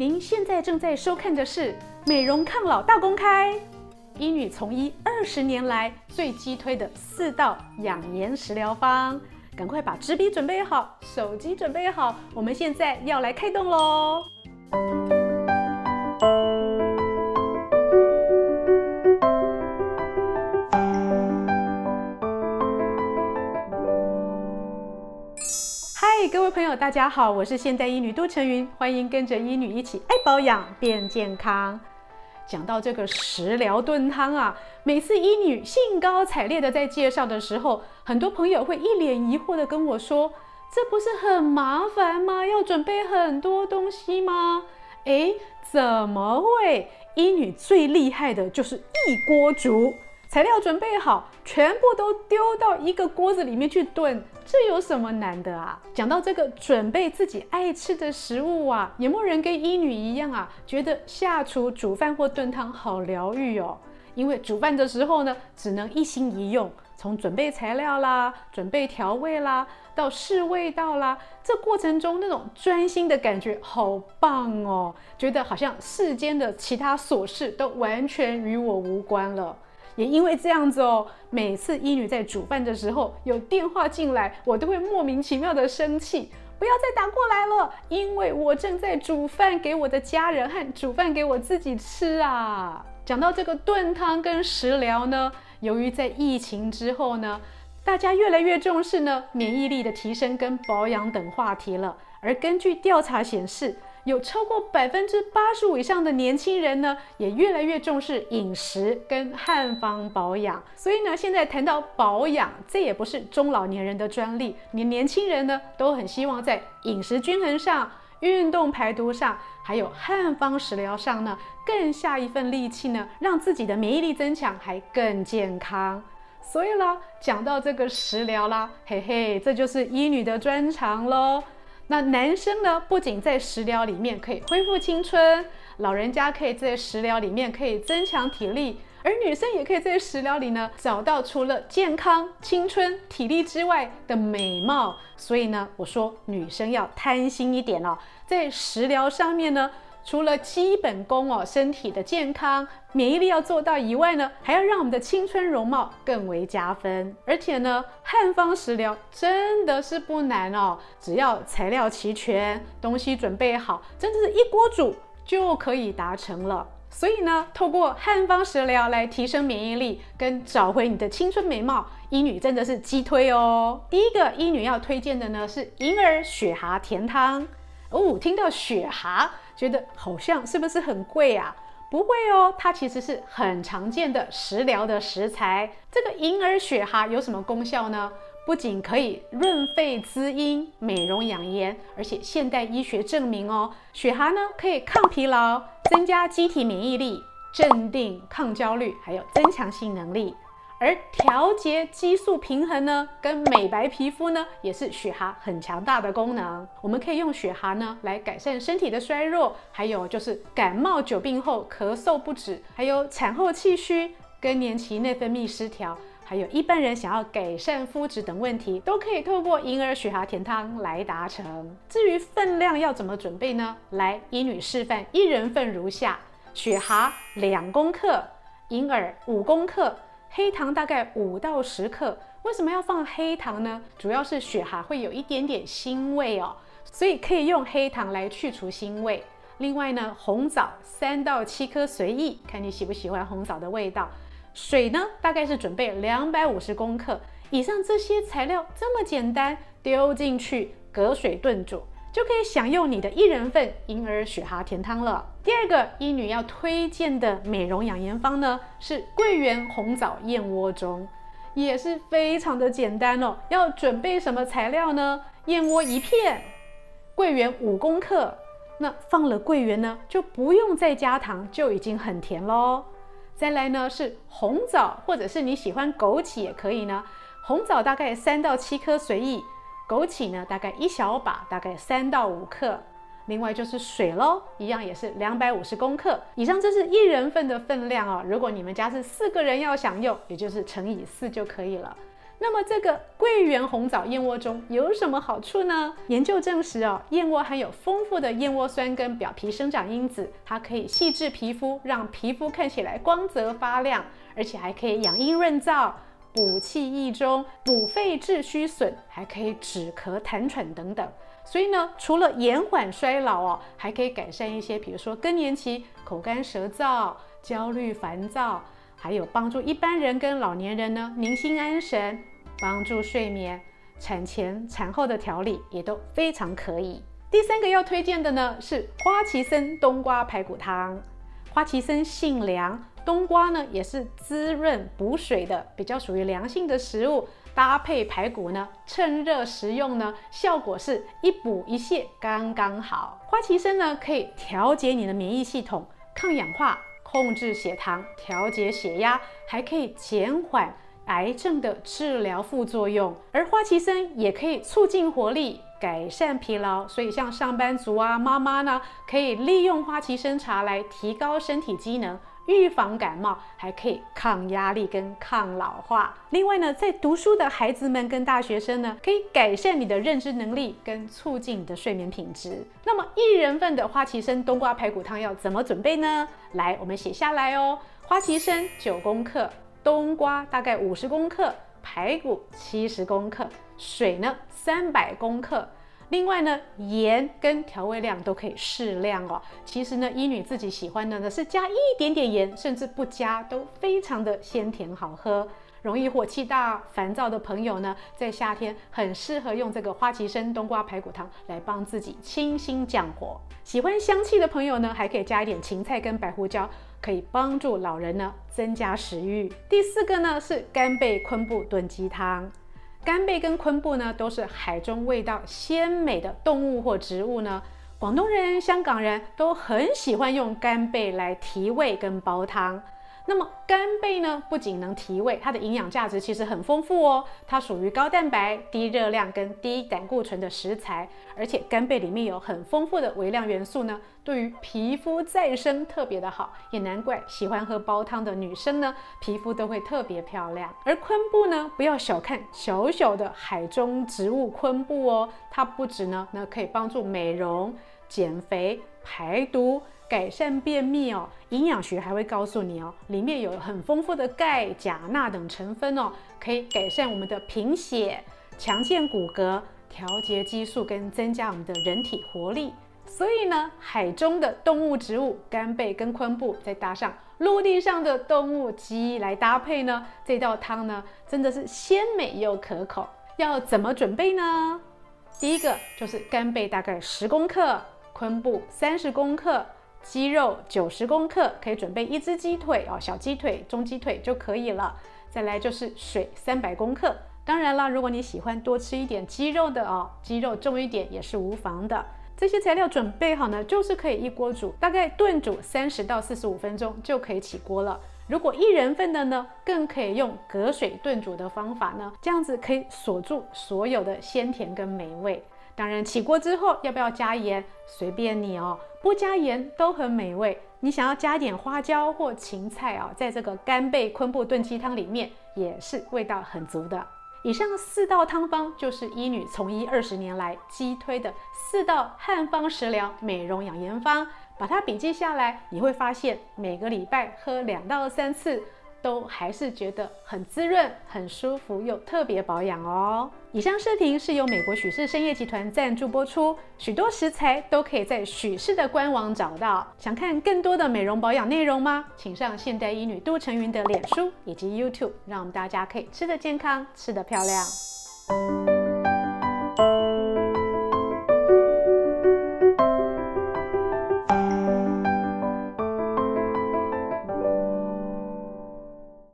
您现在正在收看的是《美容抗老大公开》，英语从医二十年来最激推的四道养颜食疗方，赶快把纸笔准备好，手机准备好，我们现在要来开动喽！朋友，大家好，我是现代医女杜成云，欢迎跟着医女一起爱保养变健康。讲到这个食疗炖汤啊，每次医女兴高采烈的在介绍的时候，很多朋友会一脸疑惑的跟我说：“这不是很麻烦吗？要准备很多东西吗？”诶，怎么会？医女最厉害的就是一锅煮。材料准备好，全部都丢到一个锅子里面去炖，这有什么难的啊？讲到这个准备自己爱吃的食物啊，有没有人跟医女一样啊，觉得下厨煮饭或炖汤好疗愈哦？因为煮饭的时候呢，只能一心一用，从准备材料啦、准备调味啦，到试味道啦，这过程中那种专心的感觉好棒哦，觉得好像世间的其他琐事都完全与我无关了。也因为这样子哦，每次医女在煮饭的时候有电话进来，我都会莫名其妙的生气，不要再打过来了，因为我正在煮饭给我的家人和煮饭给我自己吃啊。讲到这个炖汤跟食疗呢，由于在疫情之后呢，大家越来越重视呢免疫力的提升跟保养等话题了，而根据调查显示，有超过百分之八十五以上的年轻人呢，也越来越重视饮食跟汉方保养。所以呢，现在谈到保养，这也不是中老年人的专利，连年轻人呢都很希望在饮食均衡上、运动排毒上，还有汉方食疗上呢，更下一份力气呢，让自己的免疫力增强，还更健康。所以啦，讲到这个食疗啦，嘿嘿，这就是医女的专长喽。那男生呢，不仅在食疗里面可以恢复青春，老人家可以在食疗里面可以增强体力，而女生也可以在食疗里呢找到除了健康、青春、体力之外的美貌。所以呢，我说女生要贪心一点哦，在食疗上面呢。除了基本功哦，身体的健康、免疫力要做到以外呢，还要让我们的青春容貌更为加分。而且呢，汉方食疗真的是不难哦，只要材料齐全，东西准备好，真的是一锅煮就可以达成了。所以呢，透过汉方食疗来提升免疫力跟找回你的青春美貌，医女真的是激推哦。第一个医女要推荐的呢是银耳雪蛤甜汤哦，听到雪蛤。觉得好像是不是很贵啊？不会哦，它其实是很常见的食疗的食材。这个银耳雪蛤有什么功效呢？不仅可以润肺滋阴、美容养颜，而且现代医学证明哦，雪蛤呢可以抗疲劳、增加机体免疫力、镇定、抗焦虑，还有增强性能力。而调节激素平衡呢，跟美白皮肤呢，也是雪蛤很强大的功能。我们可以用雪蛤呢来改善身体的衰弱，还有就是感冒久病后咳嗽不止，还有产后气虚、更年期内分泌失调，还有一般人想要改善肤质等问题，都可以透过银耳雪蛤甜汤来达成。至于分量要怎么准备呢？来，医女示范，一人份如下：雪蛤两公克，银耳五公克。黑糖大概五到十克，为什么要放黑糖呢？主要是雪蛤会有一点点腥味哦，所以可以用黑糖来去除腥味。另外呢，红枣三到七颗随意，看你喜不喜欢红枣的味道。水呢，大概是准备两百五十公克。以上这些材料这么简单，丢进去隔水炖煮。就可以享用你的一人份银耳雪蛤甜汤了。第二个医女要推荐的美容养颜方呢，是桂圆红枣燕窝盅，也是非常的简单哦。要准备什么材料呢？燕窝一片，桂圆五公克。那放了桂圆呢，就不用再加糖，就已经很甜喽。再来呢是红枣，或者是你喜欢枸杞也可以呢。红枣大概三到七颗随意。枸杞呢，大概一小把，大概三到五克。另外就是水喽，一样也是两百五十公克。以上这是一人份的分量哦。如果你们家是四个人要享用，也就是乘以四就可以了。那么这个桂圆红枣燕窝粥有什么好处呢？研究证实哦，燕窝含有丰富的燕窝酸跟表皮生长因子，它可以细致皮肤，让皮肤看起来光泽发亮，而且还可以养阴润燥、补气益中、补肺治虚损，还可以止咳痰喘等等。所以呢，除了延缓衰老哦，还可以改善一些，比如说更年期口干舌燥、焦虑烦躁，还有帮助一般人跟老年人呢宁心安神。帮助睡眠，产前产后的调理也都非常可以。第三个要推荐的呢是花旗参冬瓜排骨汤。花旗参性凉，冬瓜呢也是滋润补水的，比较属于凉性的食物。搭配排骨呢，趁热食用呢，效果是一补一泻，刚刚好。花旗参呢可以调节你的免疫系统，抗氧化，控制血糖，调节血压，还可以减缓。癌症的治疗副作用，而花旗参也可以促进活力、改善疲劳，所以像上班族啊、妈妈呢，可以利用花旗参茶来提高身体机能，预防感冒，还可以抗压力跟抗老化。另外呢，在读书的孩子们跟大学生呢，可以改善你的认知能力跟促进你的睡眠品质。那么一人份的花旗参冬瓜排骨汤要怎么准备呢？来，我们写下来哦。花旗参九公克。冬瓜大概五十公克，排骨七十公克，水呢三百公克。另外呢，盐跟调味料都可以适量哦。其实呢，医女自己喜欢的呢是加一点点盐，甚至不加都非常的鲜甜好喝。容易火气大、烦躁的朋友呢，在夏天很适合用这个花旗参冬瓜排骨汤来帮自己清心降火。喜欢香气的朋友呢，还可以加一点芹菜跟白胡椒。可以帮助老人呢增加食欲。第四个呢是干贝昆布炖鸡汤。干贝跟昆布呢都是海中味道鲜美的动物或植物呢。广东人、香港人都很喜欢用干贝来提味跟煲汤。那么干贝呢，不仅能提味，它的营养价值其实很丰富哦。它属于高蛋白、低热量跟低胆固醇的食材，而且干贝里面有很丰富的微量元素呢，对于皮肤再生特别的好。也难怪喜欢喝煲汤的女生呢，皮肤都会特别漂亮。而昆布呢，不要小看小小的海中植物昆布哦，它不止呢，那可以帮助美容、减肥、排毒。改善便秘哦，营养学还会告诉你哦，里面有很丰富的钙、钾、钠等成分哦，可以改善我们的贫血、强健骨骼、调节激素跟增加我们的人体活力。所以呢，海中的动物植物干贝跟昆布，再搭上陆地上的动物鸡来搭配呢，这道汤呢真的是鲜美又可口。要怎么准备呢？第一个就是干贝大概十公克，昆布三十公克。鸡肉九十公克，可以准备一只鸡腿哦，小鸡腿、中鸡腿就可以了。再来就是水三百公克。当然啦，如果你喜欢多吃一点鸡肉的哦，鸡肉重一点也是无妨的。这些材料准备好呢，就是可以一锅煮，大概炖煮三十到四十五分钟就可以起锅了。如果一人份的呢，更可以用隔水炖煮的方法呢，这样子可以锁住所有的鲜甜跟美味。当然，起锅之后要不要加盐，随便你哦。不加盐都很美味。你想要加点花椒或芹菜啊，在这个干贝昆布炖鸡汤里面也是味道很足的。以上四道汤方就是医女从医二十年来激推的四道汉方食疗美容养颜方，把它笔记下来，你会发现每个礼拜喝两到三次。都还是觉得很滋润、很舒服又特别保养哦。以上视频是由美国许氏生业集团赞助播出，许多食材都可以在许氏的官网找到。想看更多的美容保养内容吗？请上现代医女杜成云的脸书以及 YouTube，让我们大家可以吃得健康、吃得漂亮。